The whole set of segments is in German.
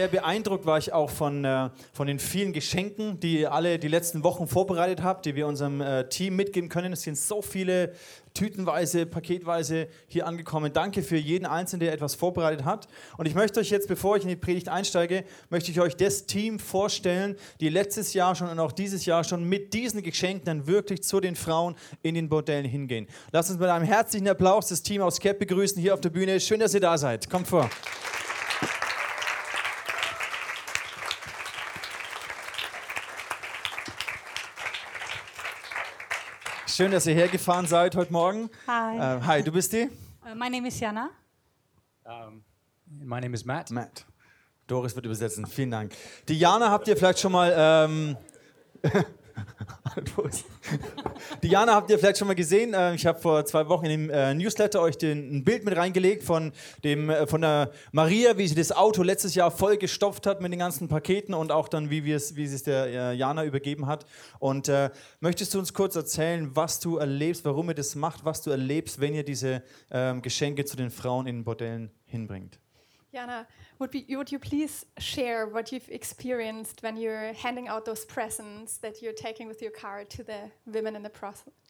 sehr beeindruckt war ich auch von, äh, von den vielen Geschenken, die ihr alle die letzten Wochen vorbereitet habt, die wir unserem äh, Team mitgeben können. Es sind so viele tütenweise, paketweise hier angekommen. Danke für jeden Einzelnen, der etwas vorbereitet hat. Und ich möchte euch jetzt, bevor ich in die Predigt einsteige, möchte ich euch das Team vorstellen, die letztes Jahr schon und auch dieses Jahr schon mit diesen Geschenken dann wirklich zu den Frauen in den Bordellen hingehen. Lasst uns mit einem herzlichen Applaus das Team aus CAP begrüßen hier auf der Bühne. Schön, dass ihr da seid. Kommt vor. Schön, dass ihr hergefahren seid heute Morgen. Hi. Äh, hi, du bist die? Uh, my name is Jana. Um, my name is Matt. Matt. Doris wird übersetzen. Vielen Dank. Die Jana habt ihr vielleicht schon mal. Ähm, Doris. Die Jana habt ihr vielleicht schon mal gesehen. Äh, Ich habe vor zwei Wochen in dem äh, Newsletter euch den, ein Bild mit reingelegt von, dem, äh, von der Maria, wie sie das Auto letztes Jahr voll gestopft hat mit den ganzen Paketen und auch dann, wie, wie sie es der Jana übergeben hat. Und äh, möchtest du uns kurz erzählen, was du erlebst, warum ihr das macht, was du erlebst, wenn ihr diese ähm, Geschenke zu den Frauen in den Bordellen hinbringt? Jana, would, be, would you please share what you've experienced when you're handing out those presents that you're taking with your car to the women in the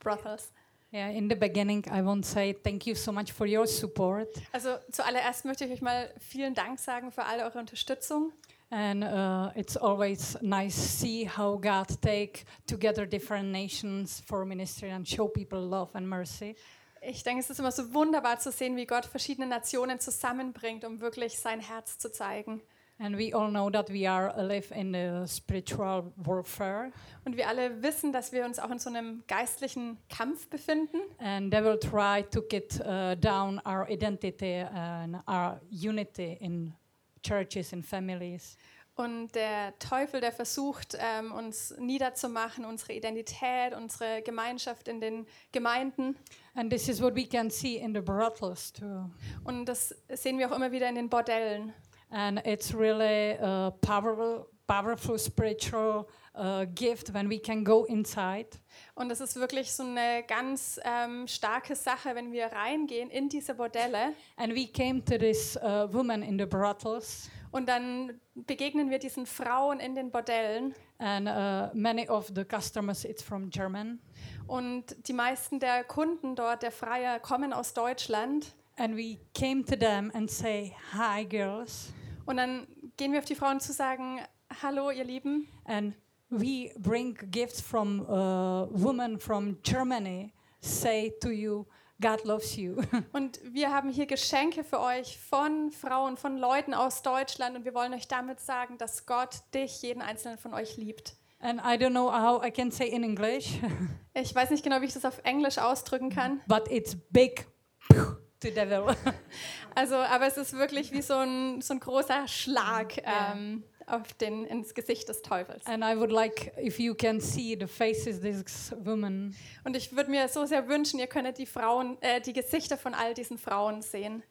brothels? Yeah, in the beginning, I want to say thank you so much for your support. Also zuallererst möchte ich euch mal vielen Dank sagen für all eure Unterstützung. And uh, it's always nice to see how God take together different nations for ministry and show people love and mercy. Ich denke, es ist immer so wunderbar zu sehen, wie Gott verschiedene Nationen zusammenbringt, um wirklich sein Herz zu zeigen. And we all know that we are alive in the spiritual warfare, Und wir alle wissen, dass wir uns auch in so einem geistlichen Kampf befinden. and they will try to get uh, down our identity and our unity in churches and families. Und der Teufel, der versucht, ähm, uns niederzumachen, unsere Identität, unsere Gemeinschaft in den Gemeinden. And this is what we can see in the brothels too. Und das sehen wir auch immer wieder in den Bordellen. And it's really a powerful, powerful spiritual uh, gift when we can go inside Und das ist wirklich so eine ganz ähm, starke Sache, wenn wir reingehen in diese Bordelle. and we came to this uh, woman in the brothels Und dann begegnen wir diesen Frauen in den Bordellen. and uh, many of the customers it's from german Und die meisten der Kunden dort, der Freier, kommen aus Deutschland. and we came to them and say hi girls Und dann gehen wir auf die Frauen zu sagen, hallo ihr Lieben. and we bring gifts from uh, women from germany say to you god loves you Und wir haben hier Geschenke für euch von Frauen, von Leuten aus Deutschland. Und wir wollen euch damit sagen, dass Gott dich, jeden einzelnen von euch liebt. and i don't know how i can say in english Ich weiß nicht genau, wie ich das auf Englisch ausdrücken kann. but it's big to devil Also, aber es ist wirklich wie so ein, so ein großer Schlag Ja. ähm, auf den, ins Gesicht des Teufels. And I would like if you can see the faces this woman Und ich würde mir so sehr wünschen, ihr könntet die Frauen, äh, die Gesichter von all diesen Frauen sehen.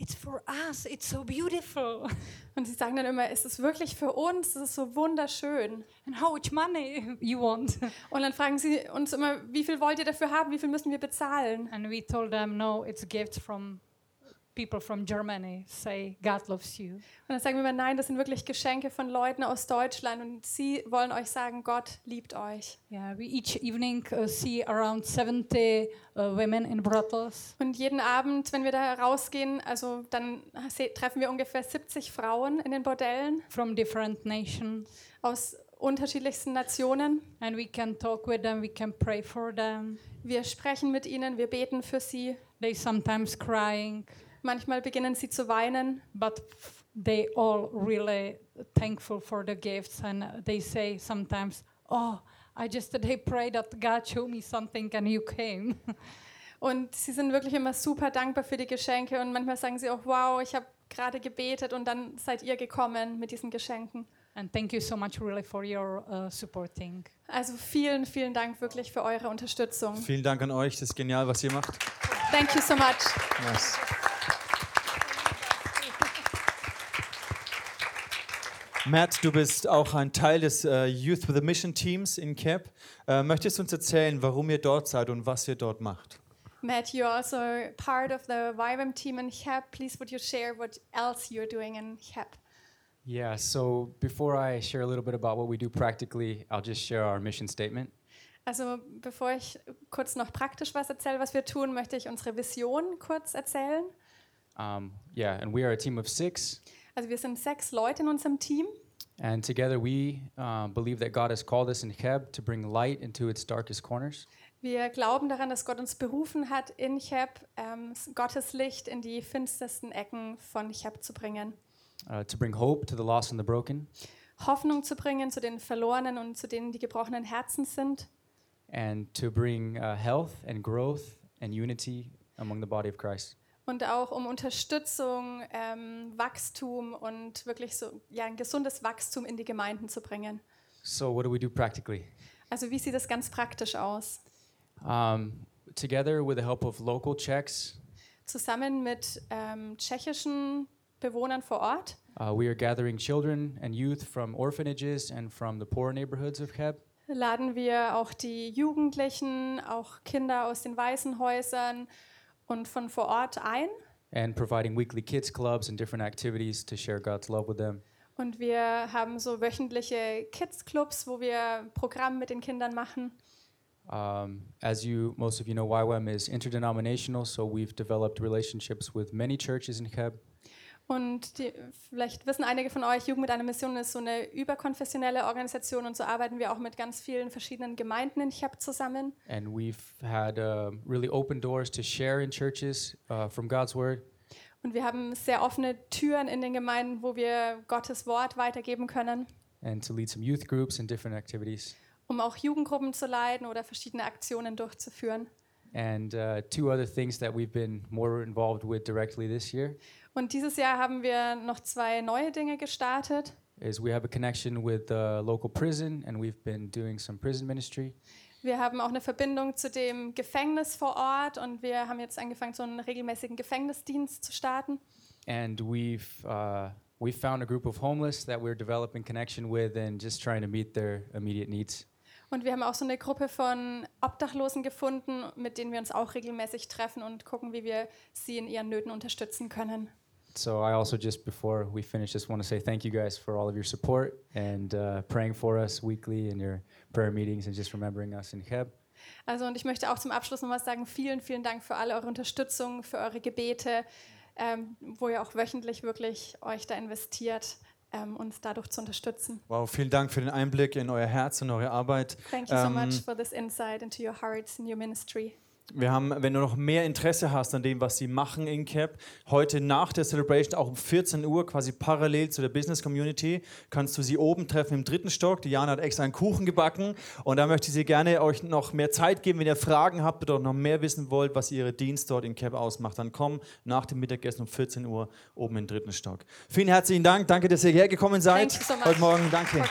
It's for us. It's so beautiful. Und sie sagen dann immer, es ist wirklich für uns, es ist so wunderschön. And how much money you want? Und dann fragen sie uns immer, wie viel wollt ihr dafür haben, wie viel müssen wir bezahlen? And we told them no, it's gifts from people from Germany. Say God loves you. Und dann sagen wir immer, nein, das sind wirklich Geschenke von Leuten aus Deutschland und sie wollen euch sagen, Gott liebt euch. Yeah, we each evening uh, see around 70 uh, women in brothels. Und jeden Abend, wenn wir da rausgehen, also dann treffen wir ungefähr 70 Frauen in den Bordellen from different nations. aus unterschiedlichsten Nationen. And we can talk with them, we can pray for them. Wir sprechen mit ihnen, wir beten für sie. They sometimes crying, Manchmal beginnen sie zu weinen, but they all really thankful for the gifts and they say sometimes, "Oh, I just today prayed that God showed me something and you came." Und sie sind wirklich immer super dankbar für die Geschenke. Und manchmal sagen sie auch, wow, ich habe gerade gebetet und dann seid ihr gekommen mit diesen Geschenken. and thank you so much really for your uh, supporting. Also vielen, vielen Dank wirklich für eure Unterstützung. Vielen Dank an euch, das ist genial, was ihr macht. Thank you so much. Nice. Matt, du bist auch ein Teil des äh, Youth with a Mission Teams in CAP. Äh, möchtest du uns erzählen, warum ihr dort seid und was ihr dort macht? Matt, you're also part of the YWAM team in HEP. Please would you share what else you're doing in HEP? Yeah, so before I share a little bit about what we do practically, I'll just share our mission statement. Also bevor ich kurz noch praktisch was erzähle, was wir tun, möchte ich unsere Vision kurz erzählen. Um, yeah, and we are a team of six, Also wir sind sechs Leute in unserem Team and together we uh, believe that God has called us in Heb to bring light into its darkest corners. Wir glauben daran, dass Gott uns berufen hat, in Cheb ähm, Gottes Licht in die finstersten Ecken von Cheb zu bringen. uh, to bring hope to the lost and the broken, Hoffnung zu bringen zu den Verlorenen und zu denen, die gebrochenen Herzen sind. and to bring uh, health and growth and unity among the body of Christ. Und auch um Unterstützung, ähm, Wachstum und wirklich so ja, ein gesundes Wachstum in die Gemeinden zu bringen. So, what do we do practically? Also wie sieht das ganz praktisch aus? Um, together, with the help of local checks, Zusammen mit ähm, tschechischen Bewohnern vor Ort uh, we are gathering children and youth from orphanages and from the poor neighborhoods of Heb. laden wir auch die Jugendlichen, auch Kinder aus den Waisenhäusern und von vor Ort ein. and providing weekly kids clubs and different activities to share God's love with them. Und wir haben so wöchentliche Kids-Clubs, wo wir Programme mit den Kindern machen. Um, as you, most of you know, YWAM is interdenominational, so we've developed relationships with many churches in Heb. Und die, vielleicht wissen einige von euch, Jugend mit einer Mission ist so eine überkonfessionelle Organisation und so arbeiten wir auch mit ganz vielen verschiedenen Gemeinden in Cheb zusammen. And we've had uh, really open doors to share in churches uh, from God's Word. Und wir haben sehr offene Türen in den Gemeinden, wo wir Gottes Wort weitergeben können, and to lead some youth groups and different activities. um auch Jugendgruppen zu leiten oder verschiedene Aktionen durchzuführen. And uh, two other things that we've been more involved with directly this year Und dieses Jahr haben wir noch zwei neue Dinge gestartet. is we have a connection with the local prison, and we've been doing some prison ministry. Wir haben auch eine Verbindung zu dem Gefängnis vor Ort und wir haben jetzt angefangen, so einen regelmäßigen Gefängnisdienst zu starten. And we've uh, we found a group of homeless that we're developing connection with, and just trying to meet their immediate needs. Und wir haben auch so eine Gruppe von Obdachlosen gefunden, mit denen wir uns auch regelmäßig treffen und gucken, wie wir sie in ihren Nöten unterstützen können. So I also just before we finish, just want to say thank you guys for all of your support and uh, praying for us weekly in your prayer meetings and just remembering us in Heb. Also und ich möchte auch zum Abschluss noch was sagen. Vielen, vielen Dank für alle eure Unterstützung, für eure Gebete, ähm, wo ihr auch wöchentlich wirklich euch da investiert, ähm, uns dadurch zu unterstützen. Wow, vielen Dank für den Einblick in euer Herz und eure Arbeit. Thank you so Ähm, much for this insight into your hearts and your ministry. Wir haben, wenn du noch mehr Interesse hast an dem, was sie machen in CAP, heute nach der Celebration, auch um 14 Uhr, quasi parallel zu der Business Community, kannst du sie oben treffen im dritten Stock. Diana hat extra einen Kuchen gebacken und da möchte sie gerne euch noch mehr Zeit geben. Wenn ihr Fragen habt oder noch mehr wissen wollt, was ihre Dienst dort in CAP ausmacht, dann komm nach dem Mittagessen um 14 Uhr oben im dritten Stock. Vielen herzlichen Dank. Danke, dass ihr hergekommen seid. Thank you so much heute Morgen. Danke.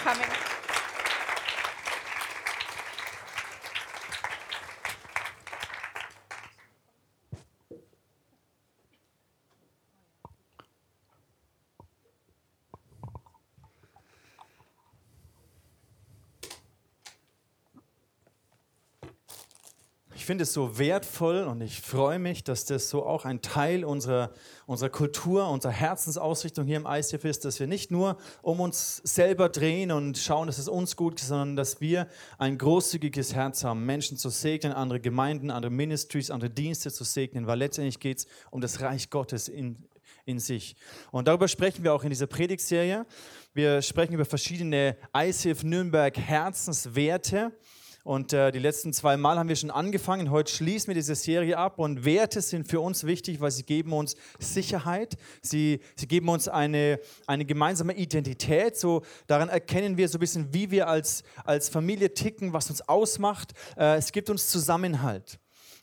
Finde es so wertvoll und ich freue mich, dass das so auch ein Teil unserer, unserer Kultur, unserer Herzensausrichtung hier im ICF ist, dass wir nicht nur um uns selber drehen und schauen, dass es uns gut geht, sondern dass wir ein großzügiges Herz haben, Menschen zu segnen, andere Gemeinden, andere Ministries, andere Dienste zu segnen, weil letztendlich geht es um das Reich Gottes in, in sich. Und darüber sprechen wir auch in dieser Predigtserie. Wir sprechen über verschiedene ICF Nürnberg Herzenswerte. Und äh, die letzten zwei Mal haben wir schon angefangen. Heute schließen wir diese Serie ab. Und Werte sind für uns wichtig, weil sie geben uns Sicherheit. Sie, sie geben uns eine, eine gemeinsame Identität. So, daran erkennen wir so ein bisschen, wie wir als, als Familie ticken, was uns ausmacht. Äh, es gibt uns Zusammenhalt.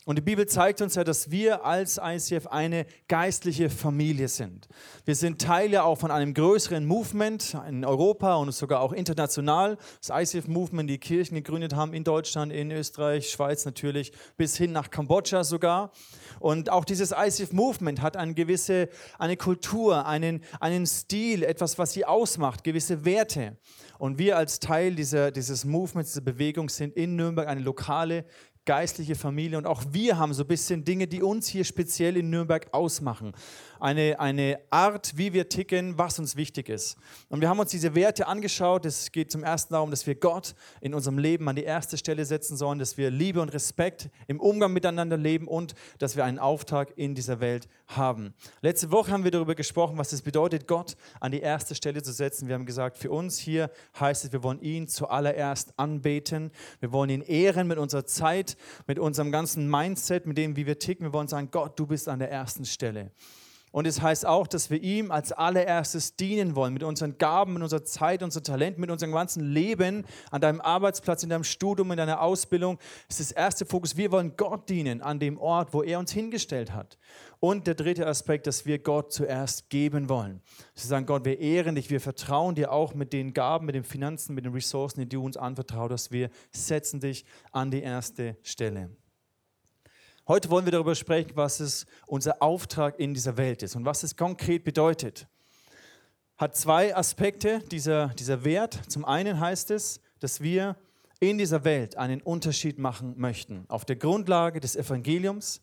Und die Bibel zeigt uns ja, dass wir als ICF eine geistliche Familie sind. Wir sind Teil ja auch von einem größeren Movement in Europa und sogar auch international. Das ICF-Movement, die Kirchen gegründet haben in Deutschland, in Österreich, Schweiz natürlich, bis hin nach Kambodscha sogar. Und auch dieses ICF-Movement hat eine gewisse eine Kultur, einen, einen Stil, etwas, was sie ausmacht, gewisse Werte. Und wir als Teil dieser, dieses Movements, dieser Bewegung sind in Nürnberg eine lokale geistliche Familie und auch wir haben so ein bisschen Dinge, die uns hier speziell in Nürnberg ausmachen. Eine, eine Art, wie wir ticken, was uns wichtig ist. Und wir haben uns diese Werte angeschaut. Es geht zum ersten darum, dass wir Gott in unserem Leben an die erste Stelle setzen sollen, dass wir Liebe und Respekt im Umgang miteinander leben und dass wir einen Auftrag in dieser Welt haben. Letzte Woche haben wir darüber gesprochen, was es bedeutet, Gott an die erste Stelle zu setzen. Wir haben gesagt, für uns hier heißt es, wir wollen ihn zuallererst anbeten. Wir wollen ihn ehren mit unserer Zeit, mit unserem ganzen Mindset, mit dem, wie wir ticken. Wir wollen sagen, Gott, du bist an der ersten Stelle. Und es heißt auch, dass wir ihm als allererstes dienen wollen, mit unseren Gaben, mit unserer Zeit, unserem Talent, mit unserem ganzen Leben, an deinem Arbeitsplatz, in deinem Studium, in deiner Ausbildung. Das ist der erste Fokus. Wir wollen Gott dienen an dem Ort, wo er uns hingestellt hat. Und der dritte Aspekt, dass wir Gott zuerst geben wollen. Sie sagen, Gott, wir ehren dich, wir vertrauen dir auch mit den Gaben, mit den Finanzen, mit den Ressourcen, die du uns anvertraut hast. Wir setzen dich an die erste Stelle. Heute wollen wir darüber sprechen, was es unser Auftrag in dieser Welt ist und was es konkret bedeutet. Hat zwei Aspekte dieser, dieser Wert. Zum einen heißt es, dass wir in dieser Welt einen Unterschied machen möchten. Auf der Grundlage des Evangeliums,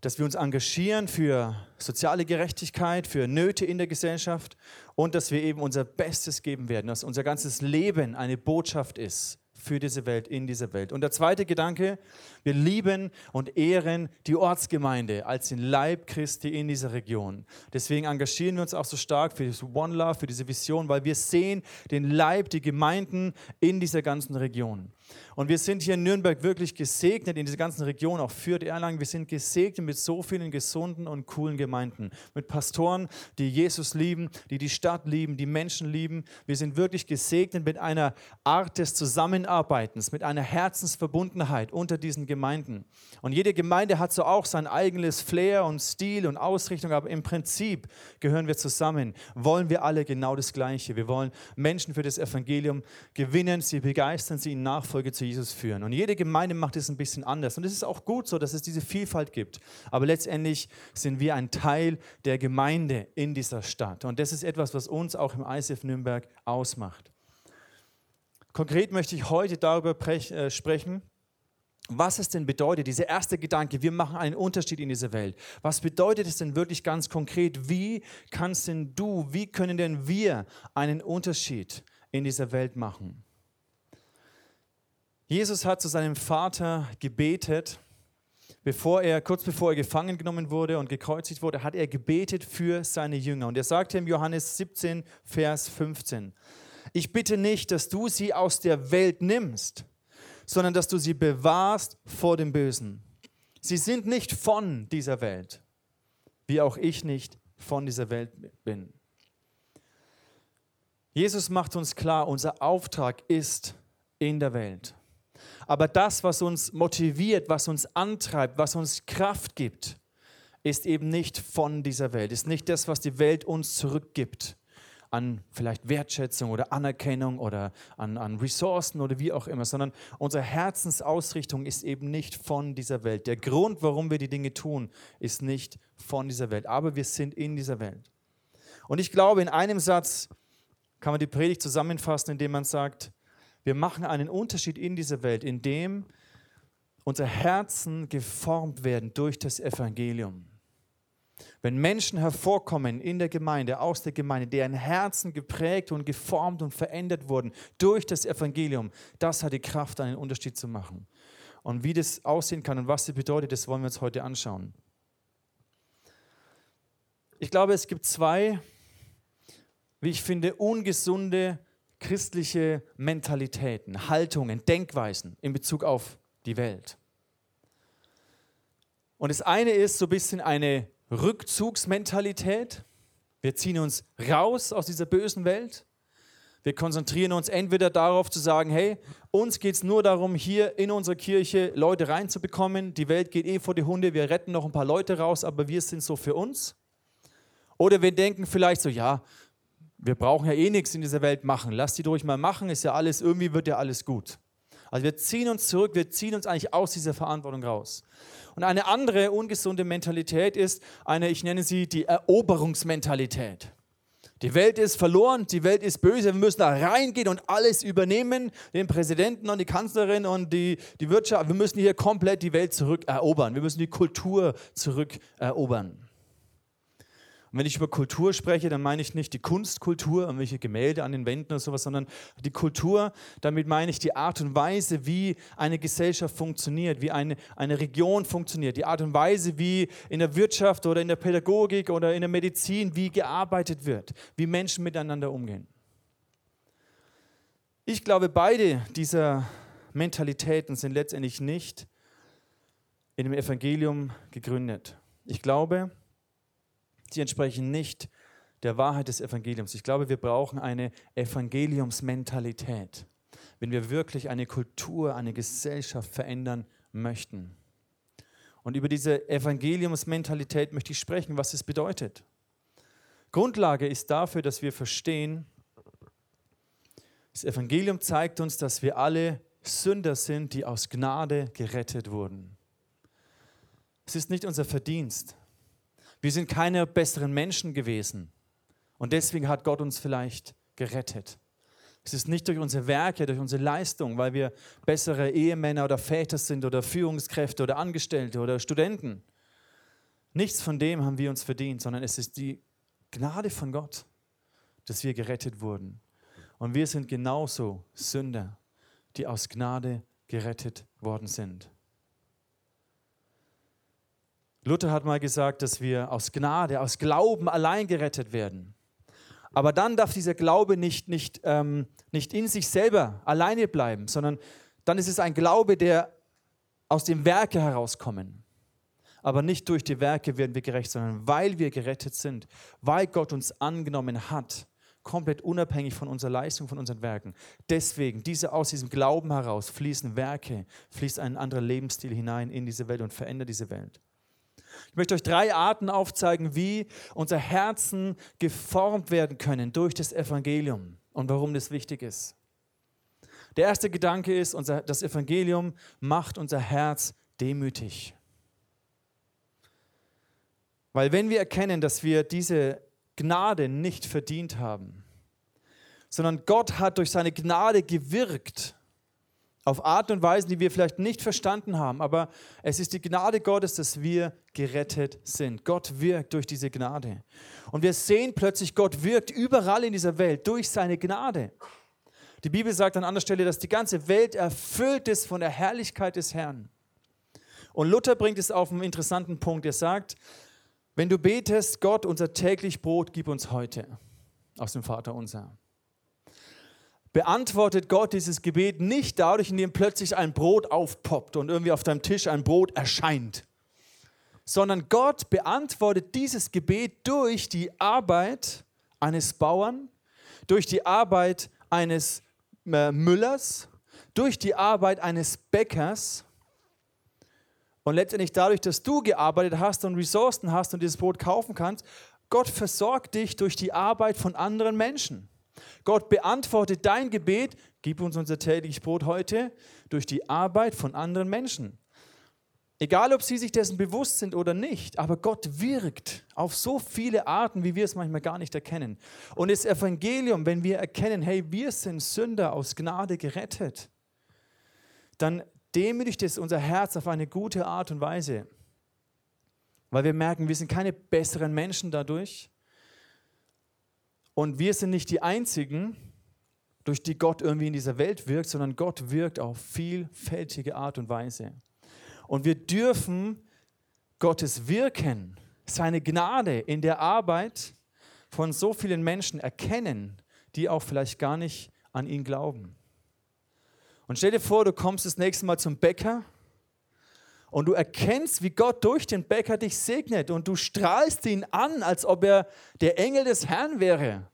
dass wir uns engagieren für soziale Gerechtigkeit, für Nöte in der Gesellschaft und dass wir eben unser Bestes geben werden, dass unser ganzes Leben eine Botschaft ist für diese Welt, in dieser Welt. Und der zweite Gedanke, wir lieben und ehren die Ortsgemeinde als den Leib Christi in dieser Region. Deswegen engagieren wir uns auch so stark für das One Love, für diese Vision, weil wir sehen den Leib, die Gemeinden in dieser ganzen Region. Und wir sind hier in Nürnberg wirklich gesegnet, in dieser ganzen Region, auch für die Erlangen. Wir sind gesegnet mit so vielen gesunden und coolen Gemeinden. Mit Pastoren, die Jesus lieben, die die Stadt lieben, die Menschen lieben. Wir sind wirklich gesegnet mit einer Art des Zusammenarbeitens, mit einer Herzensverbundenheit unter diesen Gemeinden. Und jede Gemeinde hat so auch sein eigenes Flair und Stil und Ausrichtung, aber im Prinzip gehören wir zusammen. Wollen wir alle genau das Gleiche. Wir wollen Menschen für das Evangelium gewinnen, sie begeistern, sie in Nachfolge zu Jesus führen. Und jede Gemeinde macht es ein bisschen anders. Und es ist auch gut so, dass es diese Vielfalt gibt. Aber letztendlich sind wir ein Teil der Gemeinde in dieser Stadt. Und das ist etwas, was uns auch im ICF Nürnberg ausmacht. Konkret möchte ich heute darüber äh, sprechen, was es denn bedeutet, dieser erste Gedanke, wir machen einen Unterschied in dieser Welt. Was bedeutet es denn wirklich ganz konkret? Wie kannst denn du, wie können denn wir einen Unterschied in dieser Welt machen? Jesus hat zu seinem Vater gebetet, bevor er, kurz bevor er gefangen genommen wurde und gekreuzigt wurde, hat er gebetet für seine Jünger. Und er sagte im Johannes 17, Vers 15, ich bitte nicht, dass du sie aus der Welt nimmst, sondern dass du sie bewahrst vor dem Bösen. Sie sind nicht von dieser Welt, wie auch ich nicht von dieser Welt bin. Jesus macht uns klar, unser Auftrag ist in der Welt. Aber das, was uns motiviert, was uns antreibt, was uns Kraft gibt, ist eben nicht von dieser Welt, ist nicht das, was die Welt uns zurückgibt an vielleicht Wertschätzung oder Anerkennung oder an, an Ressourcen oder wie auch immer, sondern unsere Herzensausrichtung ist eben nicht von dieser Welt. Der Grund, warum wir die Dinge tun, ist nicht von dieser Welt, aber wir sind in dieser Welt. Und ich glaube, in einem Satz kann man die Predigt zusammenfassen, indem man sagt, wir machen einen Unterschied in dieser Welt, indem unsere Herzen geformt werden durch das Evangelium. Wenn Menschen hervorkommen in der Gemeinde, aus der Gemeinde, deren Herzen geprägt und geformt und verändert wurden durch das Evangelium, das hat die Kraft, einen Unterschied zu machen. Und wie das aussehen kann und was das bedeutet, das wollen wir uns heute anschauen. Ich glaube, es gibt zwei, wie ich finde, ungesunde christliche Mentalitäten, Haltungen, Denkweisen in Bezug auf die Welt. Und das eine ist so ein bisschen eine Rückzugsmentalität. Wir ziehen uns raus aus dieser bösen Welt. Wir konzentrieren uns entweder darauf zu sagen, hey, uns geht es nur darum, hier in unsere Kirche Leute reinzubekommen. Die Welt geht eh vor die Hunde, wir retten noch ein paar Leute raus, aber wir sind so für uns. Oder wir denken vielleicht so, ja, wir brauchen ja eh nichts in dieser Welt machen. Lass die durch mal machen, ist ja alles, irgendwie wird ja alles gut. Also wir ziehen uns zurück, wir ziehen uns eigentlich aus dieser Verantwortung raus. Und eine andere ungesunde Mentalität ist eine, ich nenne sie die Eroberungsmentalität. Die Welt ist verloren, die Welt ist böse, wir müssen da reingehen und alles übernehmen, den Präsidenten und die Kanzlerin und die, die Wirtschaft. Wir müssen hier komplett die Welt zurückerobern, wir müssen die Kultur zurückerobern. Und wenn ich über Kultur spreche, dann meine ich nicht die Kunstkultur, irgendwelche Gemälde an den Wänden oder sowas, sondern die Kultur, damit meine ich die Art und Weise, wie eine Gesellschaft funktioniert, wie eine, eine Region funktioniert, die Art und Weise, wie in der Wirtschaft oder in der Pädagogik oder in der Medizin, wie gearbeitet wird, wie Menschen miteinander umgehen. Ich glaube, beide dieser Mentalitäten sind letztendlich nicht in dem Evangelium gegründet. Ich glaube, die entsprechen nicht der Wahrheit des Evangeliums. Ich glaube, wir brauchen eine Evangeliumsmentalität, wenn wir wirklich eine Kultur, eine Gesellschaft verändern möchten. Und über diese Evangeliumsmentalität möchte ich sprechen, was es bedeutet. Grundlage ist dafür, dass wir verstehen, das Evangelium zeigt uns, dass wir alle Sünder sind, die aus Gnade gerettet wurden. Es ist nicht unser Verdienst. Wir sind keine besseren Menschen gewesen. Und deswegen hat Gott uns vielleicht gerettet. Es ist nicht durch unsere Werke, durch unsere Leistung, weil wir bessere Ehemänner oder Väter sind oder Führungskräfte oder Angestellte oder Studenten. Nichts von dem haben wir uns verdient, sondern es ist die Gnade von Gott, dass wir gerettet wurden. Und wir sind genauso Sünder, die aus Gnade gerettet worden sind. Luther hat mal gesagt, dass wir aus Gnade, aus Glauben allein gerettet werden. Aber dann darf dieser Glaube nicht, nicht, ähm, nicht in sich selber alleine bleiben, sondern dann ist es ein Glaube, der aus dem Werke herauskommen. Aber nicht durch die Werke werden wir gerecht, sondern weil wir gerettet sind, weil Gott uns angenommen hat, komplett unabhängig von unserer Leistung, von unseren Werken. Deswegen, diese, aus diesem Glauben heraus fließen Werke, fließt ein anderer Lebensstil hinein in diese Welt und verändert diese Welt. Ich möchte euch drei Arten aufzeigen, wie unser Herzen geformt werden können durch das Evangelium und warum das wichtig ist. Der erste Gedanke ist, unser, das Evangelium macht unser Herz demütig. Weil wenn wir erkennen, dass wir diese Gnade nicht verdient haben, sondern Gott hat durch seine Gnade gewirkt, auf Art und Weisen, die wir vielleicht nicht verstanden haben, aber es ist die Gnade Gottes, dass wir gerettet sind. Gott wirkt durch diese Gnade. Und wir sehen plötzlich, Gott wirkt überall in dieser Welt durch seine Gnade. Die Bibel sagt an anderer Stelle, dass die ganze Welt erfüllt ist von der Herrlichkeit des Herrn. Und Luther bringt es auf einen interessanten Punkt. Er sagt, wenn du betest, Gott, unser täglich Brot gib uns heute aus dem Vater unser beantwortet Gott dieses Gebet nicht dadurch, indem plötzlich ein Brot aufpoppt und irgendwie auf deinem Tisch ein Brot erscheint, sondern Gott beantwortet dieses Gebet durch die Arbeit eines Bauern, durch die Arbeit eines äh, Müllers, durch die Arbeit eines Bäckers und letztendlich dadurch, dass du gearbeitet hast und Ressourcen hast und dieses Brot kaufen kannst, Gott versorgt dich durch die Arbeit von anderen Menschen. Gott beantwortet dein Gebet, gib uns unser tägliches Brot heute, durch die Arbeit von anderen Menschen. Egal, ob sie sich dessen bewusst sind oder nicht, aber Gott wirkt auf so viele Arten, wie wir es manchmal gar nicht erkennen. Und das Evangelium, wenn wir erkennen, hey, wir sind Sünder aus Gnade gerettet, dann demütigt es unser Herz auf eine gute Art und Weise. Weil wir merken, wir sind keine besseren Menschen dadurch, und wir sind nicht die Einzigen, durch die Gott irgendwie in dieser Welt wirkt, sondern Gott wirkt auf vielfältige Art und Weise. Und wir dürfen Gottes Wirken, seine Gnade in der Arbeit von so vielen Menschen erkennen, die auch vielleicht gar nicht an ihn glauben. Und stell dir vor, du kommst das nächste Mal zum Bäcker und du erkennst, wie Gott durch den Bäcker dich segnet und du strahlst ihn an, als ob er der Engel des Herrn wäre.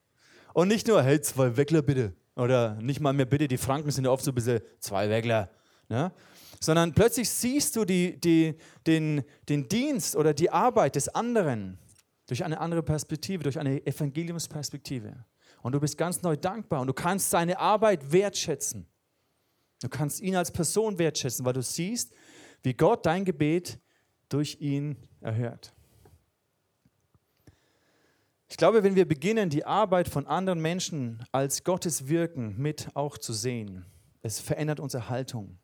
Und nicht nur, hey, zwei Weckler bitte. Oder nicht mal mehr bitte, die Franken sind ja oft so ein bisschen zwei Weckler. Ne? Sondern plötzlich siehst du die, die, den, den Dienst oder die Arbeit des anderen durch eine andere Perspektive, durch eine Evangeliumsperspektive. Und du bist ganz neu dankbar und du kannst seine Arbeit wertschätzen. Du kannst ihn als Person wertschätzen, weil du siehst, wie Gott dein Gebet durch ihn erhört. Ich glaube, wenn wir beginnen, die Arbeit von anderen Menschen als Gottes Wirken mit auch zu sehen, es verändert unsere Haltung.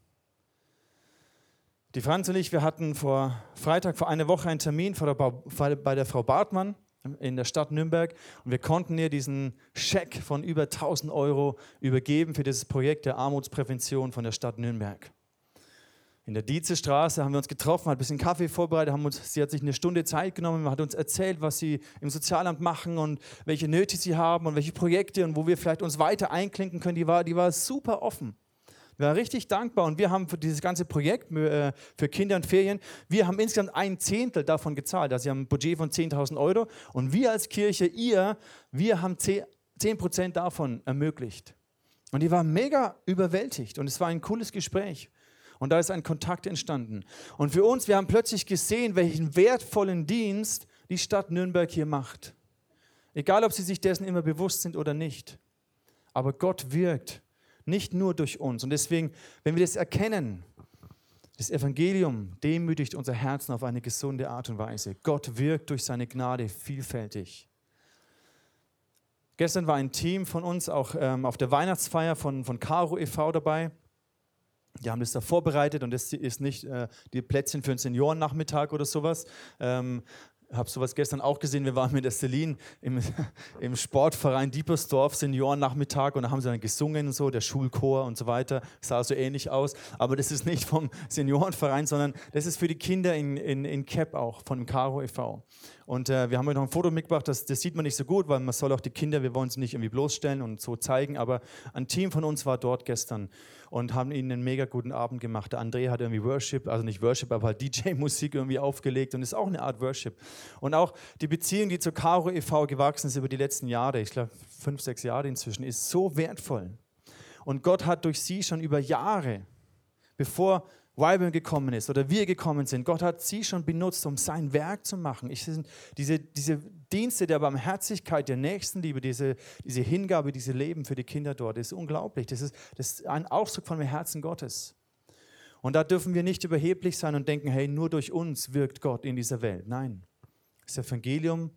Die Franz und ich, wir hatten vor Freitag, vor einer Woche einen Termin bei der Frau Bartmann in der Stadt Nürnberg und wir konnten ihr diesen Scheck von über 1000 Euro übergeben für dieses Projekt der Armutsprävention von der Stadt Nürnberg. In der Dietzestraße haben wir uns getroffen, hat ein bisschen Kaffee vorbereitet, haben uns, sie hat sich eine Stunde Zeit genommen, hat uns erzählt, was sie im Sozialamt machen und welche Nöte sie haben und welche Projekte und wo wir vielleicht uns weiter einklinken können. Die war, die war super offen. Wir waren richtig dankbar und wir haben für dieses ganze Projekt äh, für Kinder und Ferien, wir haben insgesamt ein Zehntel davon gezahlt. Also sie haben ein Budget von 10.000 Euro und wir als Kirche, ihr, wir haben 10 Prozent davon ermöglicht. Und die war mega überwältigt und es war ein cooles Gespräch. Und da ist ein Kontakt entstanden. Und für uns, wir haben plötzlich gesehen, welchen wertvollen Dienst die Stadt Nürnberg hier macht. Egal, ob sie sich dessen immer bewusst sind oder nicht. Aber Gott wirkt nicht nur durch uns. Und deswegen, wenn wir das erkennen, das Evangelium demütigt unser Herzen auf eine gesunde Art und Weise. Gott wirkt durch seine Gnade vielfältig. Gestern war ein Team von uns auch ähm, auf der Weihnachtsfeier von, von Caro e.V. dabei. Die haben das da vorbereitet und das ist nicht äh, die Plätzchen für einen Seniorennachmittag oder sowas, ähm, habe sowas gestern auch gesehen. Wir waren mit der Celine im, im Sportverein Diepersdorf, Seniorennachmittag, und da haben sie dann gesungen und so, der Schulchor und so weiter. Sah so ähnlich aus. Aber das ist nicht vom Seniorenverein, sondern das ist für die Kinder in, in, in Cap auch, von Caro e.V. Und äh, wir haben heute noch ein Foto mitgebracht, das, das sieht man nicht so gut, weil man soll auch die Kinder, wir wollen sie nicht irgendwie bloßstellen und so zeigen, aber ein Team von uns war dort gestern und haben ihnen einen mega guten Abend gemacht. Der André hat irgendwie Worship, also nicht Worship, aber halt DJ-Musik irgendwie aufgelegt und ist auch eine Art Worship. Und auch die Beziehung, die zur Caro e.V. gewachsen ist über die letzten Jahre, ich glaube fünf, sechs Jahre inzwischen, ist so wertvoll. Und Gott hat durch sie schon über Jahre, bevor Wyburn gekommen ist oder wir gekommen sind. Gott hat sie schon benutzt, um sein Werk zu machen. Ich, diese, diese Dienste der Barmherzigkeit, der Nächstenliebe, diese, diese Hingabe, diese Leben für die Kinder dort, ist unglaublich. Das ist, das ist ein Ausdruck von dem Herzen Gottes. Und da dürfen wir nicht überheblich sein und denken, hey, nur durch uns wirkt Gott in dieser Welt. Nein, das Evangelium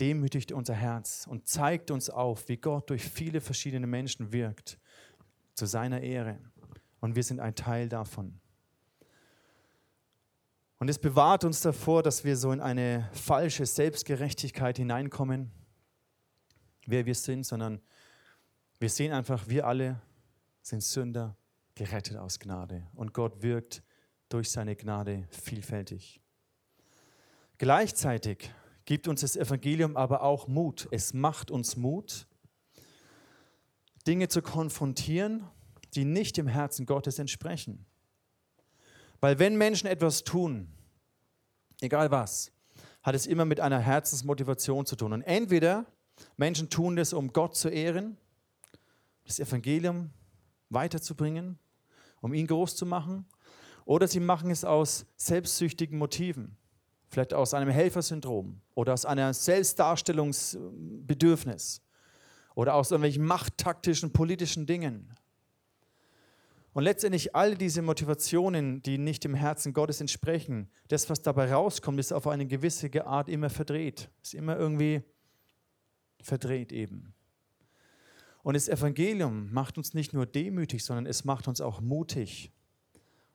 demütigt unser Herz und zeigt uns auf, wie Gott durch viele verschiedene Menschen wirkt, zu seiner Ehre. Und wir sind ein Teil davon. Und es bewahrt uns davor, dass wir so in eine falsche Selbstgerechtigkeit hineinkommen, wer wir sind, sondern wir sehen einfach, wir alle sind Sünder, gerettet aus Gnade. Und Gott wirkt durch seine Gnade vielfältig. Gleichzeitig gibt uns das Evangelium aber auch Mut. Es macht uns Mut, Dinge zu konfrontieren, die nicht dem Herzen Gottes entsprechen. Weil wenn Menschen etwas tun, egal was, hat es immer mit einer Herzensmotivation zu tun. Und entweder Menschen tun das, um Gott zu ehren, das Evangelium weiterzubringen, um ihn groß zu machen, oder sie machen es aus selbstsüchtigen Motiven, vielleicht aus einem Helfersyndrom oder aus einem Selbstdarstellungsbedürfnis oder aus irgendwelchen machttaktischen politischen Dingen. Und letztendlich all diese Motivationen, die nicht dem Herzen Gottes entsprechen, das, was dabei rauskommt, ist auf eine gewisse Art immer verdreht. Ist immer irgendwie verdreht eben. Und das Evangelium macht uns nicht nur demütig, sondern es macht uns auch mutig,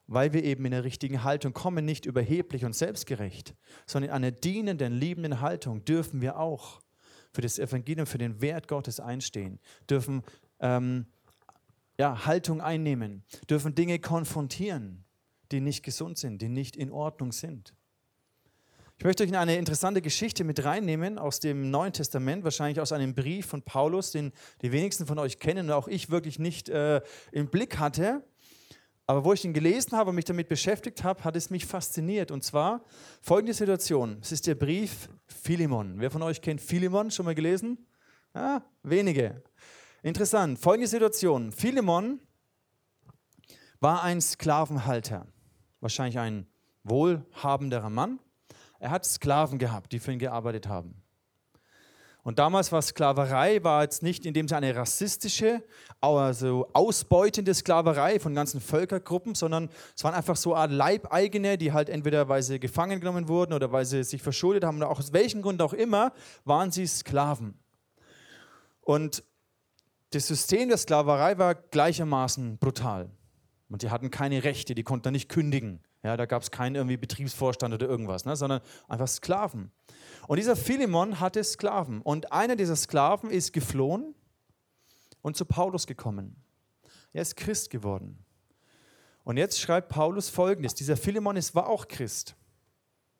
weil wir eben in der richtigen Haltung kommen, nicht überheblich und selbstgerecht, sondern in einer dienenden, liebenden Haltung dürfen wir auch für das Evangelium, für den Wert Gottes einstehen, dürfen ähm, ja, Haltung einnehmen, dürfen Dinge konfrontieren, die nicht gesund sind, die nicht in Ordnung sind. Ich möchte euch in eine interessante Geschichte mit reinnehmen aus dem Neuen Testament, wahrscheinlich aus einem Brief von Paulus, den die wenigsten von euch kennen und auch ich wirklich nicht äh, im Blick hatte. Aber wo ich ihn gelesen habe und mich damit beschäftigt habe, hat es mich fasziniert. Und zwar folgende Situation. Es ist der Brief Philemon. Wer von euch kennt Philemon? Schon mal gelesen? Ah, wenige. Interessant, folgende Situation. Philemon war ein Sklavenhalter, wahrscheinlich ein wohlhabenderer Mann. Er hat Sklaven gehabt, die für ihn gearbeitet haben. Und damals war Sklaverei war jetzt nicht in dem Sinne eine rassistische, also ausbeutende Sklaverei von ganzen Völkergruppen, sondern es waren einfach so Art Leibeigene, die halt entweder weil sie gefangen genommen wurden oder weil sie sich verschuldet haben oder auch aus welchem Grund auch immer, waren sie Sklaven. Und das System der Sklaverei war gleichermaßen brutal. Und die hatten keine Rechte, die konnten nicht kündigen. Ja, da gab es keinen irgendwie Betriebsvorstand oder irgendwas, ne, sondern einfach Sklaven. Und dieser Philemon hatte Sklaven. Und einer dieser Sklaven ist geflohen und zu Paulus gekommen. Er ist Christ geworden. Und jetzt schreibt Paulus folgendes: Dieser Philemon ist, war auch Christ.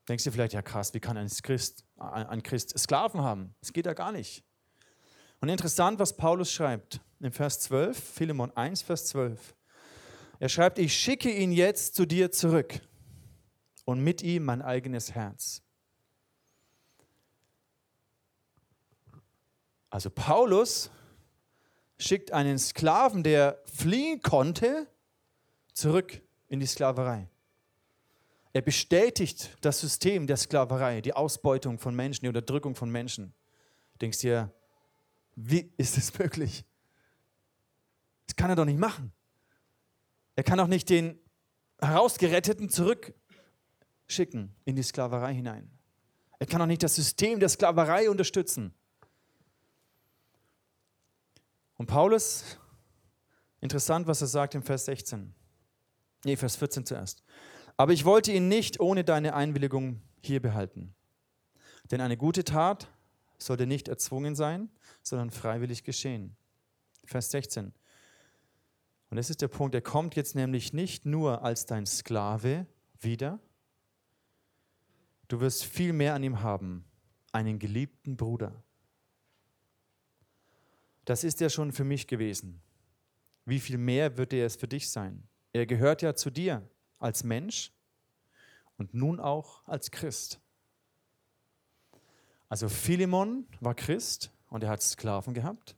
Denkst du vielleicht, ja krass, wie kann ein Christ, ein Christ Sklaven haben? Das geht ja gar nicht. Und interessant, was Paulus schreibt im Vers 12, Philemon 1, Vers 12. Er schreibt, ich schicke ihn jetzt zu dir zurück und mit ihm mein eigenes Herz. Also Paulus schickt einen Sklaven, der fliehen konnte, zurück in die Sklaverei. Er bestätigt das System der Sklaverei, die Ausbeutung von Menschen, die Unterdrückung von Menschen. Denkst dir, wie ist es möglich? Das kann er doch nicht machen. Er kann auch nicht den Herausgeretteten zurückschicken in die Sklaverei hinein. Er kann auch nicht das System der Sklaverei unterstützen. Und Paulus, interessant, was er sagt im Vers 16. Nee, Vers 14 zuerst. Aber ich wollte ihn nicht ohne deine Einwilligung hier behalten. Denn eine gute Tat sollte nicht erzwungen sein, sondern freiwillig geschehen. Vers 16. Und das ist der Punkt, er kommt jetzt nämlich nicht nur als dein Sklave wieder, du wirst viel mehr an ihm haben, einen geliebten Bruder. Das ist ja schon für mich gewesen. Wie viel mehr wird er es für dich sein? Er gehört ja zu dir als Mensch und nun auch als Christ. Also Philemon war Christ und er hat Sklaven gehabt.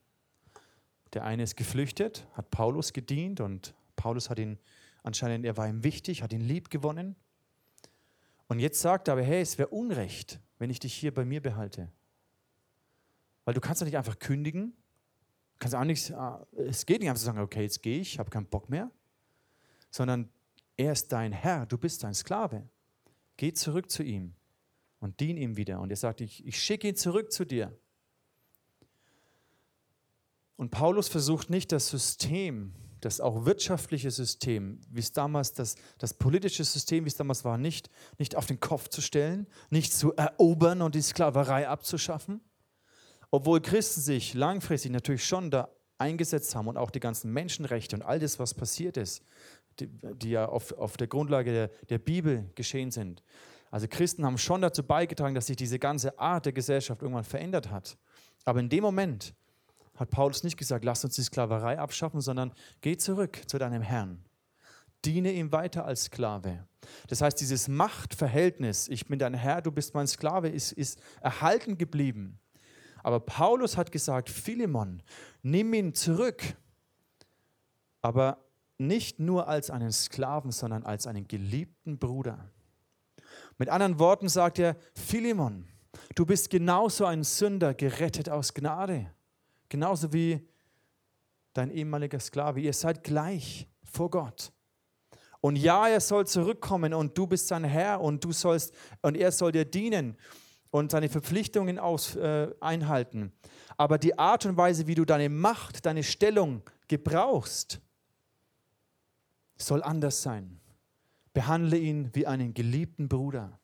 Der eine ist geflüchtet, hat Paulus gedient und Paulus hat ihn anscheinend, er war ihm wichtig, hat ihn lieb gewonnen. Und jetzt sagt er aber, hey, es wäre Unrecht, wenn ich dich hier bei mir behalte. Weil du kannst doch nicht einfach kündigen. Kannst auch nichts, ah, es geht nicht einfach zu sagen, okay, jetzt gehe ich, habe keinen Bock mehr. Sondern er ist dein Herr, du bist dein Sklave. Geh zurück zu ihm und dien ihm wieder. Und er sagt, ich, ich schicke ihn zurück zu dir. Und Paulus versucht nicht das System, das auch wirtschaftliche System, wie es damals, das, das politische System, wie es damals war, nicht, nicht auf den Kopf zu stellen, nicht zu erobern und die Sklaverei abzuschaffen. Obwohl Christen sich langfristig natürlich schon da eingesetzt haben und auch die ganzen Menschenrechte und all das, was passiert ist, die, die ja auf, auf der Grundlage der, der Bibel geschehen sind. Also Christen haben schon dazu beigetragen, dass sich diese ganze Art der Gesellschaft irgendwann verändert hat. Aber in dem Moment hat Paulus nicht gesagt, lass uns die Sklaverei abschaffen, sondern geh zurück zu deinem Herrn. Diene ihm weiter als Sklave. Das heißt, dieses Machtverhältnis, ich bin dein Herr, du bist mein Sklave, ist, ist erhalten geblieben. Aber Paulus hat gesagt, Philemon, nimm ihn zurück. Aber nicht nur als einen Sklaven, sondern als einen geliebten Bruder. Mit anderen Worten sagt er, Philemon, du bist genauso ein Sünder, gerettet aus Gnade. Genauso wie dein ehemaliger Sklave. Ihr seid gleich vor Gott. Und ja, er soll zurückkommen und du bist sein Herr und du sollst und er soll dir dienen und seine Verpflichtungen aus, äh, einhalten. Aber die Art und Weise, wie du deine Macht, deine Stellung gebrauchst, soll anders sein. Behandle ihn wie einen geliebten Bruder.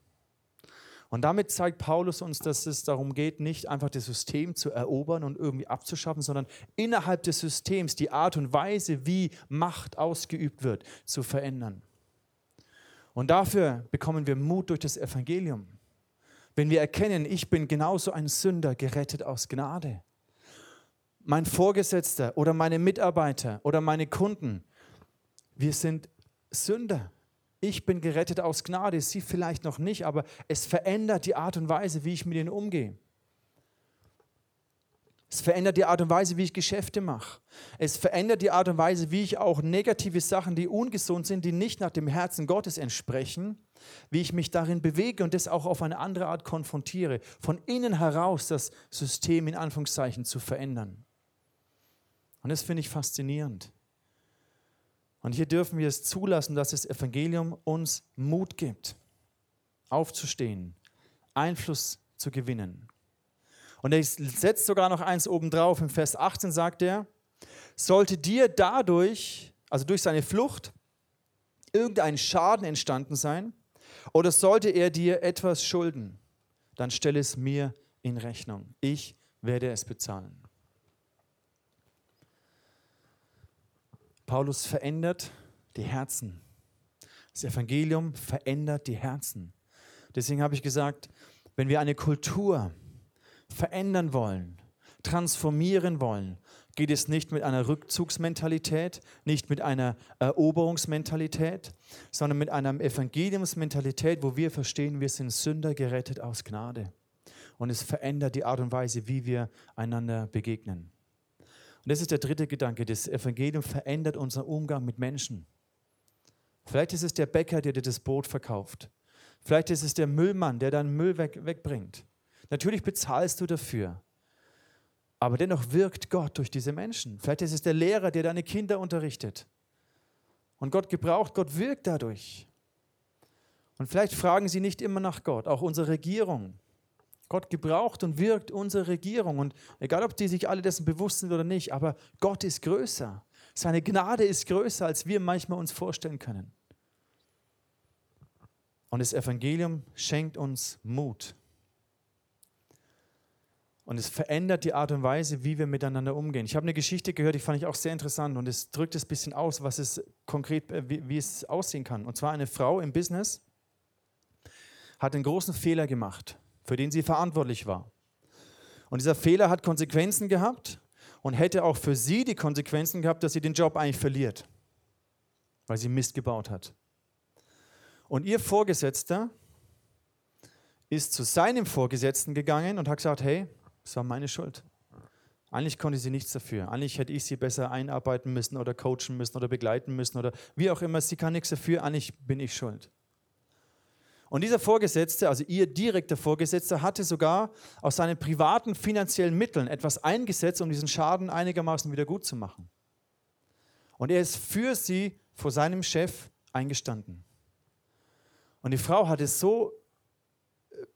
Und damit zeigt Paulus uns, dass es darum geht, nicht einfach das System zu erobern und irgendwie abzuschaffen, sondern innerhalb des Systems die Art und Weise, wie Macht ausgeübt wird, zu verändern. Und dafür bekommen wir Mut durch das Evangelium. Wenn wir erkennen, ich bin genauso ein Sünder, gerettet aus Gnade. Mein Vorgesetzter oder meine Mitarbeiter oder meine Kunden, wir sind Sünder. Ich bin gerettet aus Gnade, sie vielleicht noch nicht, aber es verändert die Art und Weise, wie ich mit ihnen umgehe. Es verändert die Art und Weise, wie ich Geschäfte mache. Es verändert die Art und Weise, wie ich auch negative Sachen, die ungesund sind, die nicht nach dem Herzen Gottes entsprechen, wie ich mich darin bewege und das auch auf eine andere Art konfrontiere, von innen heraus das System in Anführungszeichen zu verändern. Und das finde ich faszinierend. Und hier dürfen wir es zulassen, dass das Evangelium uns Mut gibt, aufzustehen, Einfluss zu gewinnen. Und er setzt sogar noch eins obendrauf. Im Vers 18 sagt er, sollte dir dadurch, also durch seine Flucht, irgendein Schaden entstanden sein, oder sollte er dir etwas schulden, dann stelle es mir in Rechnung. Ich werde es bezahlen. Paulus verändert die Herzen. Das Evangelium verändert die Herzen. Deswegen habe ich gesagt, wenn wir eine Kultur verändern wollen, transformieren wollen, geht es nicht mit einer Rückzugsmentalität, nicht mit einer Eroberungsmentalität, sondern mit einer Evangeliumsmentalität, wo wir verstehen, wir sind Sünder gerettet aus Gnade. Und es verändert die Art und Weise, wie wir einander begegnen. Und das ist der dritte Gedanke. Das Evangelium verändert unseren Umgang mit Menschen. Vielleicht ist es der Bäcker, der dir das Brot verkauft. Vielleicht ist es der Müllmann, der deinen Müll weg, wegbringt. Natürlich bezahlst du dafür. Aber dennoch wirkt Gott durch diese Menschen. Vielleicht ist es der Lehrer, der deine Kinder unterrichtet. Und Gott gebraucht, Gott wirkt dadurch. Und vielleicht fragen sie nicht immer nach Gott, auch unsere Regierung. Gott gebraucht und wirkt unsere Regierung. Und egal, ob die sich alle dessen bewusst sind oder nicht, aber Gott ist größer. Seine Gnade ist größer, als wir manchmal uns vorstellen können. Und das Evangelium schenkt uns Mut. Und es verändert die Art und Weise, wie wir miteinander umgehen. Ich habe eine Geschichte gehört, die fand ich auch sehr interessant und es drückt es ein bisschen aus, was es konkret, äh, wie, wie es aussehen kann. Und zwar eine Frau im Business hat einen großen Fehler gemacht, für den sie verantwortlich war. Und dieser Fehler hat Konsequenzen gehabt und hätte auch für sie die Konsequenzen gehabt, dass sie den Job eigentlich verliert, weil sie Mist gebaut hat. Und ihr Vorgesetzter ist zu seinem Vorgesetzten gegangen und hat gesagt, hey, es war meine Schuld. Eigentlich konnte sie nichts dafür. Eigentlich hätte ich sie besser einarbeiten müssen oder coachen müssen oder begleiten müssen oder wie auch immer. Sie kann nichts dafür. Eigentlich bin ich schuld. Und dieser Vorgesetzte, also ihr direkter Vorgesetzter, hatte sogar aus seinen privaten finanziellen Mitteln etwas eingesetzt, um diesen Schaden einigermaßen wieder gut zu machen. Und er ist für sie vor seinem Chef eingestanden. Und die Frau hatte so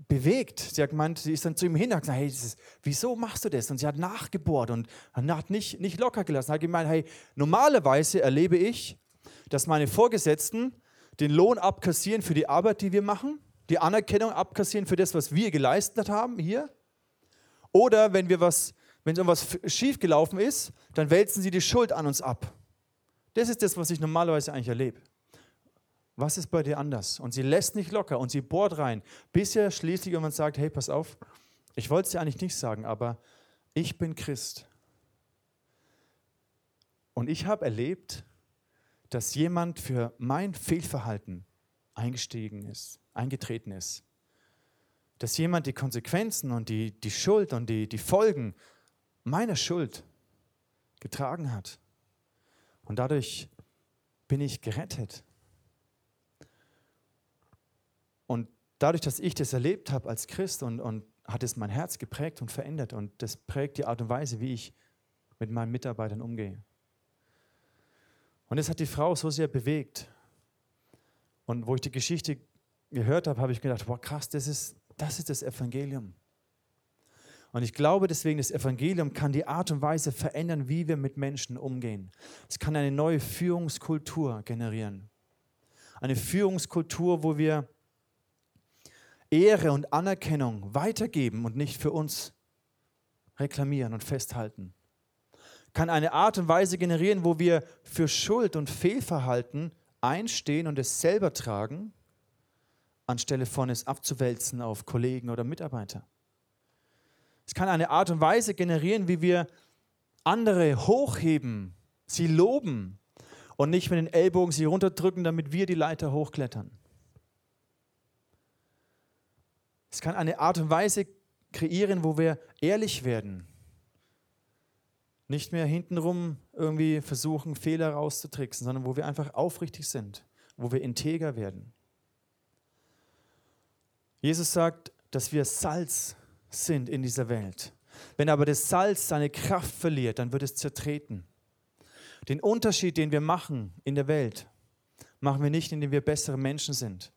bewegt. Sie hat gemeint, sie ist dann zu ihm hin und hat gesagt, hey, ist, wieso machst du das? Und sie hat nachgebohrt und hat nicht, nicht locker gelassen. Hat gemeint, hey, normalerweise erlebe ich, dass meine Vorgesetzten den Lohn abkassieren für die Arbeit, die wir machen, die Anerkennung abkassieren für das, was wir geleistet haben hier. Oder wenn wir was, wenn irgendwas schiefgelaufen ist, dann wälzen sie die Schuld an uns ab. Das ist das, was ich normalerweise eigentlich erlebe was ist bei dir anders? Und sie lässt nicht locker und sie bohrt rein, bis er schließlich irgendwann sagt, hey, pass auf, ich wollte es dir eigentlich nicht sagen, aber ich bin Christ. Und ich habe erlebt, dass jemand für mein Fehlverhalten eingestiegen ist, eingetreten ist. Dass jemand die Konsequenzen und die, die Schuld und die, die Folgen meiner Schuld getragen hat. Und dadurch bin ich gerettet. Und dadurch, dass ich das erlebt habe als Christ und, und hat es mein Herz geprägt und verändert und das prägt die Art und Weise, wie ich mit meinen Mitarbeitern umgehe. Und es hat die Frau so sehr bewegt. Und wo ich die Geschichte gehört habe, habe ich gedacht, boah krass, das ist, das ist das Evangelium. Und ich glaube deswegen, das Evangelium kann die Art und Weise verändern, wie wir mit Menschen umgehen. Es kann eine neue Führungskultur generieren. Eine Führungskultur, wo wir Ehre und Anerkennung weitergeben und nicht für uns reklamieren und festhalten. Kann eine Art und Weise generieren, wo wir für Schuld und Fehlverhalten einstehen und es selber tragen, anstelle von es abzuwälzen auf Kollegen oder Mitarbeiter. Es kann eine Art und Weise generieren, wie wir andere hochheben, sie loben und nicht mit den Ellbogen sie runterdrücken, damit wir die Leiter hochklettern. Es kann eine Art und Weise kreieren, wo wir ehrlich werden, Nicht mehr hintenrum irgendwie versuchen, Fehler rauszutricksen, sondern wo wir einfach aufrichtig sind, wo wir integer werden. Jesus sagt, dass wir Salz sind in dieser Welt. Wenn aber das Salz seine Kraft verliert, dann wird es zertreten. Den Unterschied, den wir machen in der Welt, machen wir nicht, indem wir bessere Menschen sind,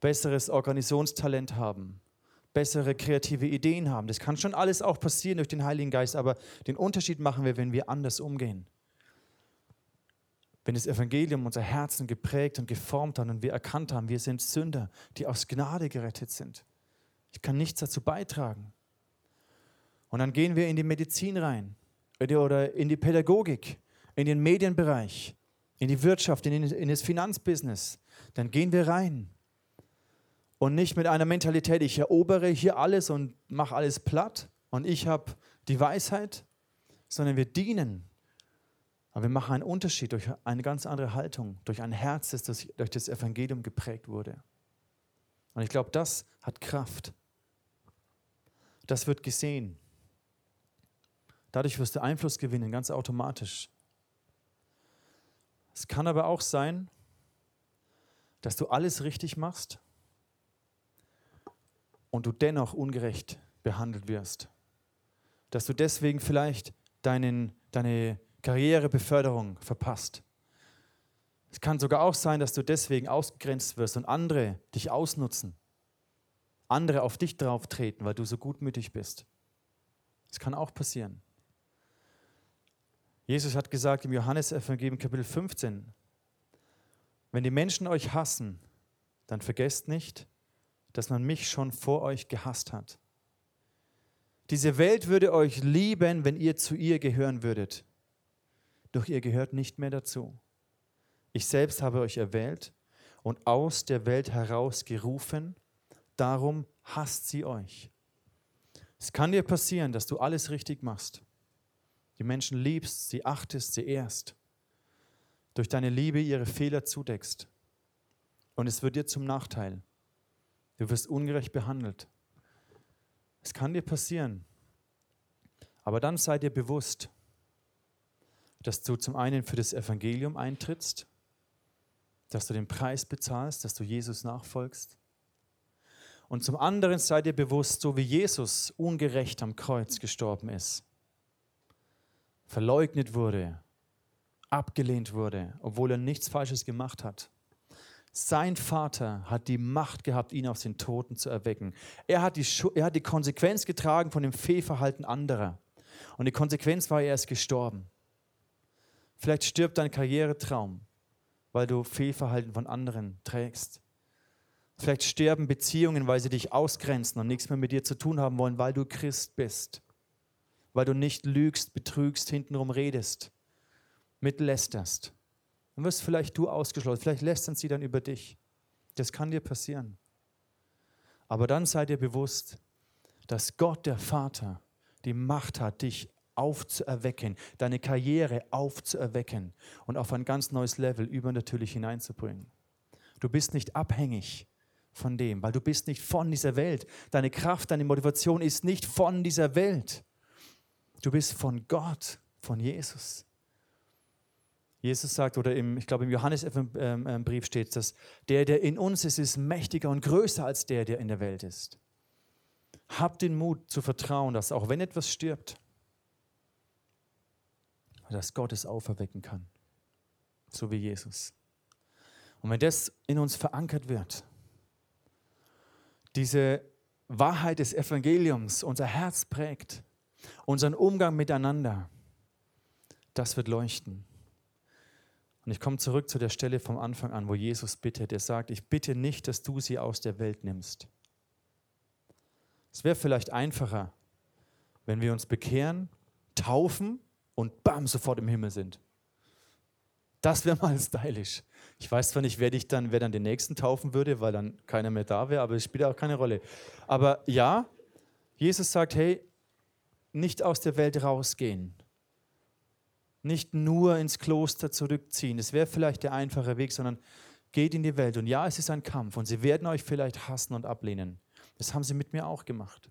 besseres Organisationstalent haben, bessere kreative Ideen haben. Das kann schon alles auch passieren durch den Heiligen Geist, aber den Unterschied machen wir, wenn wir anders umgehen. Wenn das Evangelium unser Herzen geprägt und geformt hat und wir erkannt haben, wir sind Sünder, die aus Gnade gerettet sind. Ich kann nichts dazu beitragen. Und dann gehen wir in die Medizin rein oder in die Pädagogik, in den Medienbereich, in die Wirtschaft, in das Finanzbusiness. Dann gehen wir rein. Und nicht mit einer Mentalität, ich erobere hier alles und mache alles platt und ich habe die Weisheit, sondern wir dienen. Aber wir machen einen Unterschied durch eine ganz andere Haltung, durch ein Herz, das durch das Evangelium geprägt wurde. Und ich glaube, das hat Kraft. Das wird gesehen. Dadurch wirst du Einfluss gewinnen, ganz automatisch. Es kann aber auch sein, dass du alles richtig machst und du dennoch ungerecht behandelt wirst. Dass du deswegen vielleicht deinen, deine Karrierebeförderung verpasst. Es kann sogar auch sein, dass du deswegen ausgegrenzt wirst und andere dich ausnutzen. Andere auf dich drauf treten, weil du so gutmütig bist. Das kann auch passieren. Jesus hat gesagt im Johannesevangelium Kapitel 15, wenn die Menschen euch hassen, dann vergesst nicht, dass man mich schon vor euch gehasst hat. Diese Welt würde euch lieben, wenn ihr zu ihr gehören würdet. Doch ihr gehört nicht mehr dazu. Ich selbst habe euch erwählt und aus der Welt heraus gerufen, darum hasst sie euch. Es kann dir passieren, dass du alles richtig machst die Menschen liebst, sie achtest, sie ehrst, durch deine Liebe ihre Fehler zudeckst. Und es wird dir zum Nachteil. Du wirst ungerecht behandelt. Es kann dir passieren. Aber dann sei dir bewusst, dass du zum einen für das Evangelium eintrittst, dass du den Preis bezahlst, dass du Jesus nachfolgst. Und zum anderen sei dir bewusst, so wie Jesus ungerecht am Kreuz gestorben ist, verleugnet wurde, abgelehnt wurde, obwohl er nichts Falsches gemacht hat. Sein Vater hat die Macht gehabt, ihn aus den Toten zu erwecken. Er hat die, er hat die Konsequenz getragen von dem Fehlverhalten anderer. Und die Konsequenz war, er ist gestorben. Vielleicht stirbt dein Karrieretraum, weil du Fehlverhalten von anderen trägst. Vielleicht sterben Beziehungen, weil sie dich ausgrenzen und nichts mehr mit dir zu tun haben wollen, weil du Christ bist weil du nicht lügst, betrügst, hintenrum redest, mitlästerst. Dann wirst vielleicht du ausgeschlossen, vielleicht lästern sie dann über dich. Das kann dir passieren. Aber dann sei dir bewusst, dass Gott, der Vater, die Macht hat, dich aufzuerwecken, deine Karriere aufzuerwecken und auf ein ganz neues Level übernatürlich hineinzubringen. Du bist nicht abhängig von dem, weil du bist nicht von dieser Welt. Deine Kraft, deine Motivation ist nicht von dieser Welt. Du bist von Gott, von Jesus. Jesus sagt, oder im, ich glaube im Johannesbrief ähm, ähm, steht, dass der, der in uns ist, ist mächtiger und größer als der, der in der Welt ist. Hab den Mut zu vertrauen, dass auch wenn etwas stirbt, dass Gott es auferwecken kann. So wie Jesus. Und wenn das in uns verankert wird, diese Wahrheit des Evangeliums unser Herz prägt, unseren Umgang miteinander, das wird leuchten. Und ich komme zurück zu der Stelle vom Anfang an, wo Jesus bittet. Er sagt, ich bitte nicht, dass du sie aus der Welt nimmst. Es wäre vielleicht einfacher, wenn wir uns bekehren, taufen und bam, sofort im Himmel sind. Das wäre mal stylisch. Ich weiß zwar nicht, wer dich dann, wer dann den nächsten taufen würde, weil dann keiner mehr da wäre, aber es spielt auch keine Rolle. Aber ja, Jesus sagt, hey, nicht aus der Welt rausgehen, nicht nur ins Kloster zurückziehen. Das wäre vielleicht der einfache Weg, sondern geht in die Welt. Und ja, es ist ein Kampf und sie werden euch vielleicht hassen und ablehnen. Das haben sie mit mir auch gemacht.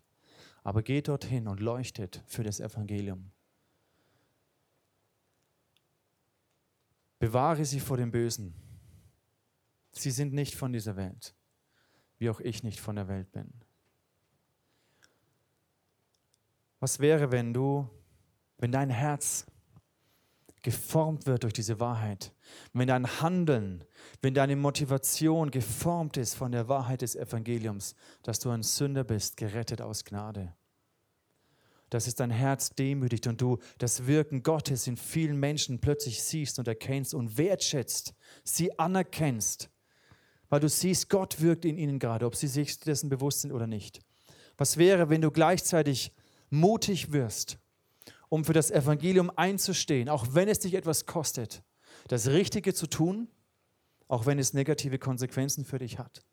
Aber geht dorthin und leuchtet für das Evangelium. Bewahre sie vor dem Bösen. Sie sind nicht von dieser Welt, wie auch ich nicht von der Welt bin. Was wäre, wenn du, wenn dein Herz geformt wird durch diese Wahrheit, wenn dein Handeln, wenn deine Motivation geformt ist von der Wahrheit des Evangeliums, dass du ein Sünder bist, gerettet aus Gnade. Dass es dein Herz demütigt und du das Wirken Gottes in vielen Menschen plötzlich siehst und erkennst und wertschätzt, sie anerkennst, weil du siehst, Gott wirkt in ihnen gerade, ob sie sich dessen bewusst sind oder nicht. Was wäre, wenn du gleichzeitig mutig wirst um für das Evangelium einzustehen, auch wenn es dich etwas kostet, das Richtige zu tun, auch wenn es negative Konsequenzen für dich hat.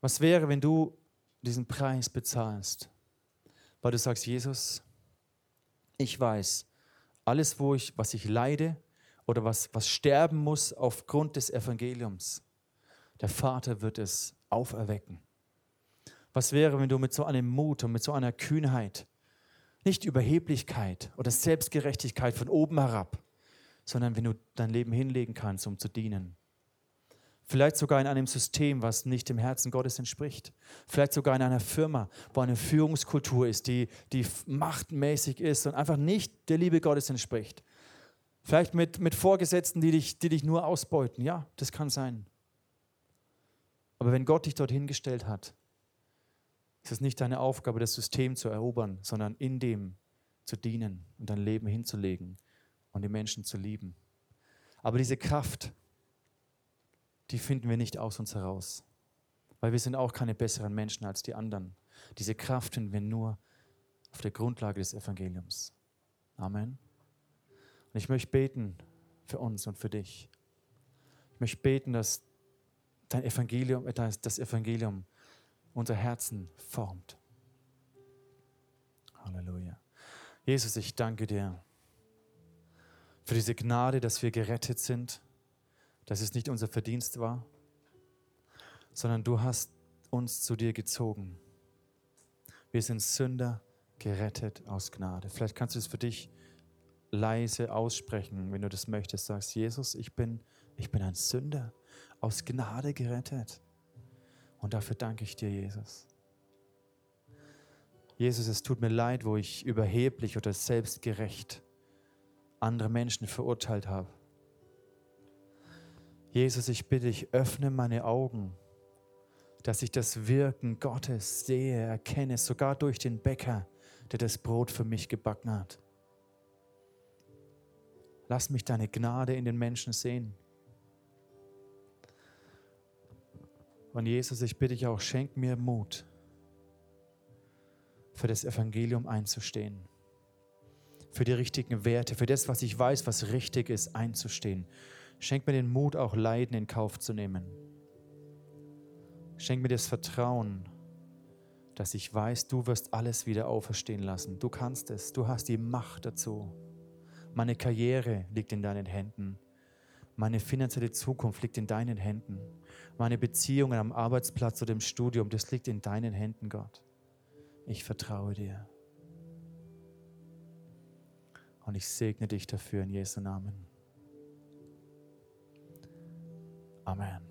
Was wäre, wenn du diesen Preis bezahlst, weil du sagst, Jesus, ich weiß, alles, wo ich, was ich leide oder was, was sterben muss aufgrund des Evangeliums, der Vater wird es auferwecken. Was wäre, wenn du mit so einem Mut und mit so einer Kühnheit nicht Überheblichkeit oder Selbstgerechtigkeit von oben herab, sondern wenn du dein Leben hinlegen kannst, um zu dienen. Vielleicht sogar in einem System, was nicht dem Herzen Gottes entspricht. Vielleicht sogar in einer Firma, wo eine Führungskultur ist, die, die machtmäßig ist und einfach nicht der Liebe Gottes entspricht. Vielleicht mit, mit Vorgesetzten, die dich, die dich nur ausbeuten. Ja, das kann sein. Aber wenn Gott dich dorthin gestellt hat, ist es nicht deine Aufgabe, das System zu erobern, sondern in dem zu dienen und dein Leben hinzulegen und die Menschen zu lieben. Aber diese Kraft, die finden wir nicht aus uns heraus, weil wir sind auch keine besseren Menschen als die anderen. Diese Kraft finden wir nur auf der Grundlage des Evangeliums. Amen. Und ich möchte beten für uns und für dich. Ich möchte beten, dass dein Evangelium, das Evangelium unser Herzen formt. Halleluja. Jesus, ich danke dir für diese Gnade, dass wir gerettet sind, dass es nicht unser Verdienst war, sondern du hast uns zu dir gezogen. Wir sind Sünder, gerettet aus Gnade. Vielleicht kannst du es für dich leise aussprechen, wenn du das möchtest. Sagst, Jesus, ich bin, ich bin ein Sünder, aus Gnade gerettet. Und dafür danke ich dir, Jesus. Jesus, es tut mir leid, wo ich überheblich oder selbstgerecht andere Menschen verurteilt habe. Jesus, ich bitte dich, öffne meine Augen, dass ich das Wirken Gottes sehe, erkenne, sogar durch den Bäcker, der das Brot für mich gebacken hat. Lass mich deine Gnade in den Menschen sehen. Und Jesus, ich bitte dich auch, schenk mir Mut, für das Evangelium einzustehen, für die richtigen Werte, für das, was ich weiß, was richtig ist, einzustehen. Schenk mir den Mut, auch Leiden in Kauf zu nehmen. Schenk mir das Vertrauen, dass ich weiß, du wirst alles wieder auferstehen lassen. Du kannst es, du hast die Macht dazu. Meine Karriere liegt in deinen Händen. Meine finanzielle Zukunft liegt in deinen Händen meine Beziehungen am Arbeitsplatz oder im Studium, das liegt in deinen Händen, Gott. Ich vertraue dir. Und ich segne dich dafür in Jesu Namen. Amen.